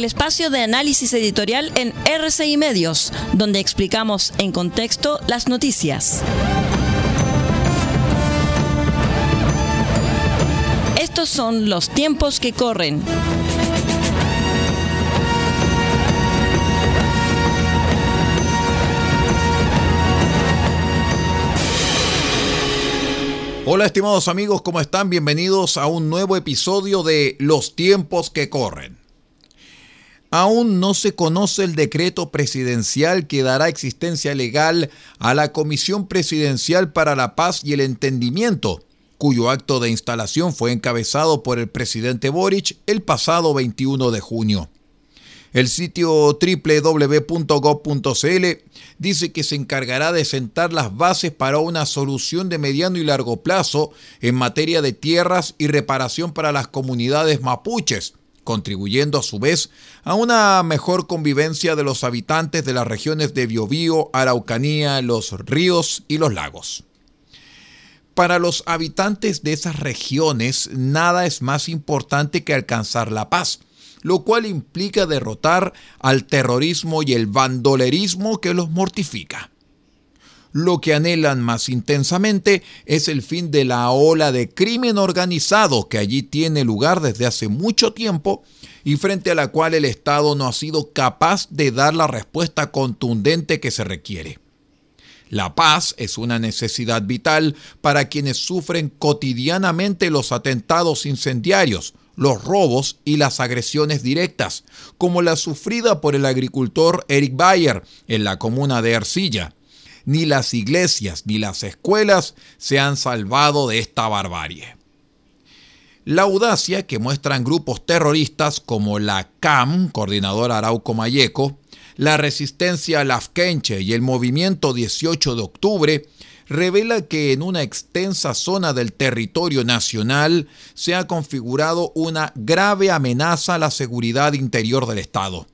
el espacio de análisis editorial en RCI Medios, donde explicamos en contexto las noticias. Estos son los tiempos que corren. Hola estimados amigos, ¿cómo están? Bienvenidos a un nuevo episodio de Los tiempos que corren. Aún no se conoce el decreto presidencial que dará existencia legal a la Comisión Presidencial para la Paz y el Entendimiento, cuyo acto de instalación fue encabezado por el presidente Boric el pasado 21 de junio. El sitio www.gov.cl dice que se encargará de sentar las bases para una solución de mediano y largo plazo en materia de tierras y reparación para las comunidades mapuches, contribuyendo a su vez a una mejor convivencia de los habitantes de las regiones de Biobío, Araucanía, los ríos y los lagos. Para los habitantes de esas regiones, nada es más importante que alcanzar la paz lo cual implica derrotar al terrorismo y el bandolerismo que los mortifica. Lo que anhelan más intensamente es el fin de la ola de crimen organizado que allí tiene lugar desde hace mucho tiempo y frente a la cual el Estado no ha sido capaz de dar la respuesta contundente que se requiere. La paz es una necesidad vital para quienes sufren cotidianamente los atentados incendiarios, los robos y las agresiones directas, como la sufrida por el agricultor Eric Bayer en la comuna de Ercilla. Ni las iglesias ni las escuelas se han salvado de esta barbarie. La audacia que muestran grupos terroristas como la CAM, Coordinador Arauco Mayeco, la Resistencia Lafkenche y el Movimiento 18 de Octubre revela que en una extensa zona del territorio nacional se ha configurado una grave amenaza a la seguridad interior del Estado.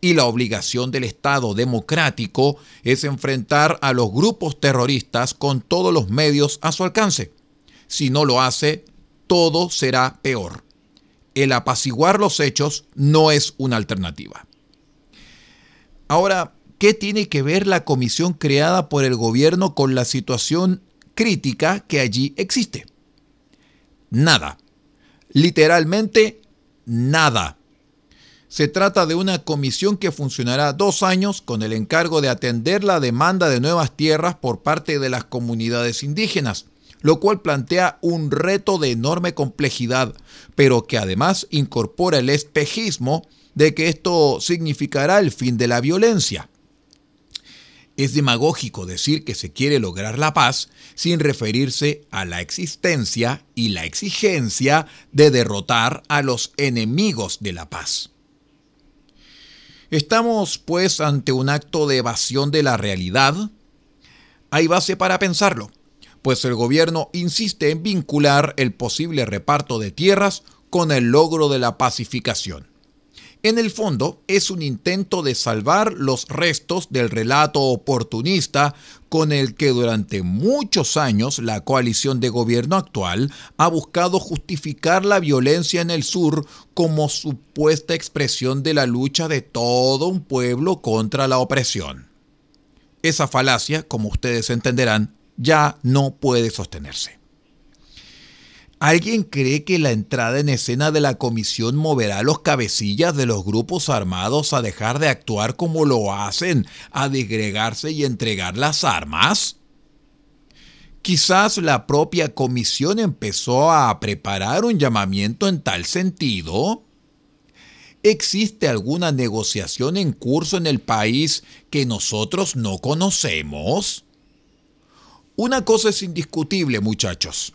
Y la obligación del Estado democrático es enfrentar a los grupos terroristas con todos los medios a su alcance. Si no lo hace, todo será peor. El apaciguar los hechos no es una alternativa. Ahora, ¿Qué tiene que ver la comisión creada por el gobierno con la situación crítica que allí existe? Nada. Literalmente, nada. Se trata de una comisión que funcionará dos años con el encargo de atender la demanda de nuevas tierras por parte de las comunidades indígenas, lo cual plantea un reto de enorme complejidad, pero que además incorpora el espejismo de que esto significará el fin de la violencia. Es demagógico decir que se quiere lograr la paz sin referirse a la existencia y la exigencia de derrotar a los enemigos de la paz. ¿Estamos pues ante un acto de evasión de la realidad? Hay base para pensarlo, pues el gobierno insiste en vincular el posible reparto de tierras con el logro de la pacificación. En el fondo, es un intento de salvar los restos del relato oportunista con el que durante muchos años la coalición de gobierno actual ha buscado justificar la violencia en el sur como supuesta expresión de la lucha de todo un pueblo contra la opresión. Esa falacia, como ustedes entenderán, ya no puede sostenerse. ¿Alguien cree que la entrada en escena de la comisión moverá los cabecillas de los grupos armados a dejar de actuar como lo hacen, a disgregarse y entregar las armas? Quizás la propia comisión empezó a preparar un llamamiento en tal sentido. ¿Existe alguna negociación en curso en el país que nosotros no conocemos? Una cosa es indiscutible, muchachos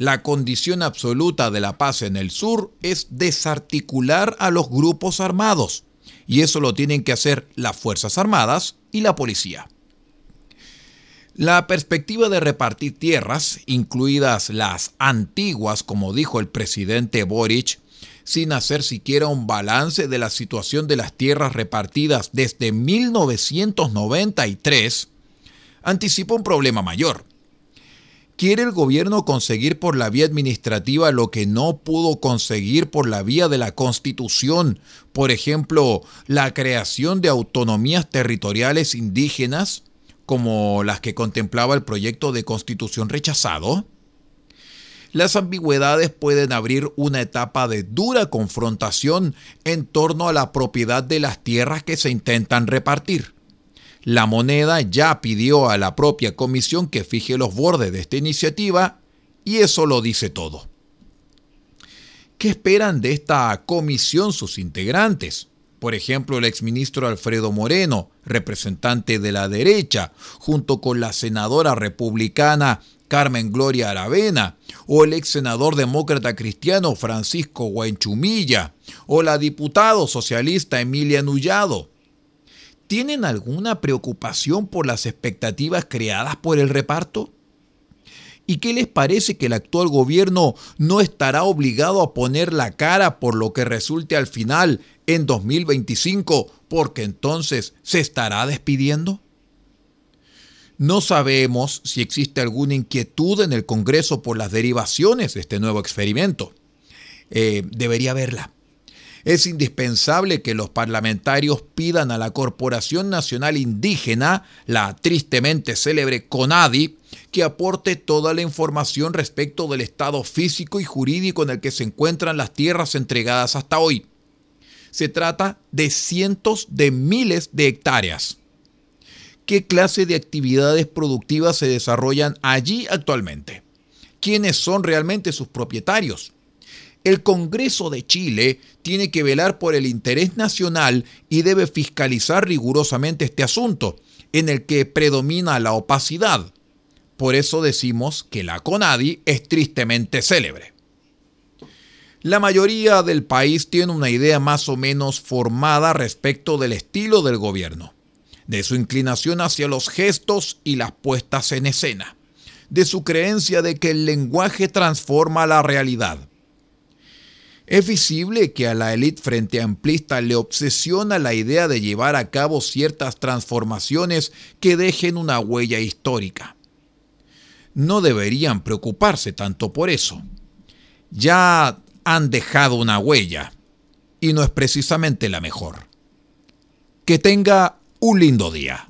la condición absoluta de la paz en el sur es desarticular a los grupos armados, y eso lo tienen que hacer las Fuerzas Armadas y la policía. La perspectiva de repartir tierras, incluidas las antiguas, como dijo el presidente Boric, sin hacer siquiera un balance de la situación de las tierras repartidas desde 1993, anticipa un problema mayor ¿Quiere el gobierno conseguir por la vía administrativa lo que no pudo conseguir por la vía de la Constitución? Por ejemplo, la creación de autonomías territoriales indígenas, como las que contemplaba el proyecto de constitución rechazado. Las ambigüedades pueden abrir una etapa de dura confrontación en torno a la propiedad de las tierras que se intentan repartir. La moneda ya pidió a la propia comisión que fije los bordes de esta iniciativa y eso lo dice todo. ¿Qué esperan de esta comisión sus integrantes? Por ejemplo, el exministro Alfredo Moreno, representante de la derecha, junto con la senadora republicana Carmen Gloria Aravena, o el ex senador demócrata cristiano Francisco Guenchumilla, o la diputado socialista Emilia Nullado. ¿Tienen alguna preocupación por las expectativas creadas por el reparto? ¿Y qué les parece que el actual gobierno no estará obligado a poner la cara por lo que resulte al final en 2025 porque entonces se estará despidiendo? No sabemos si existe alguna inquietud en el Congreso por las derivaciones de este nuevo experimento. Eh, debería haberla. Es indispensable que los parlamentarios pidan a la Corporación Nacional Indígena, la tristemente célebre CONADI, que aporte toda la información respecto del estado físico y jurídico en el que se encuentran las tierras entregadas hasta hoy. Se trata de cientos de miles de hectáreas. ¿Qué clase de actividades productivas se desarrollan allí actualmente? ¿Quiénes son realmente sus propietarios? El Congreso de Chile tiene que velar por el interés nacional y debe fiscalizar rigurosamente este asunto, en el que predomina la opacidad. Por eso decimos que la CONADI es tristemente célebre. La mayoría del país tiene una idea más o menos formada respecto del estilo del gobierno, de su inclinación hacia los gestos y las puestas en escena, de su creencia de que el lenguaje transforma la realidad es visible que a la élite frente amplista le obsesiona la idea de llevar a cabo ciertas transformaciones que dejen una huella histórica. No deberían preocuparse tanto por eso. Ya han dejado una huella y no es precisamente la mejor. Que tenga un lindo día.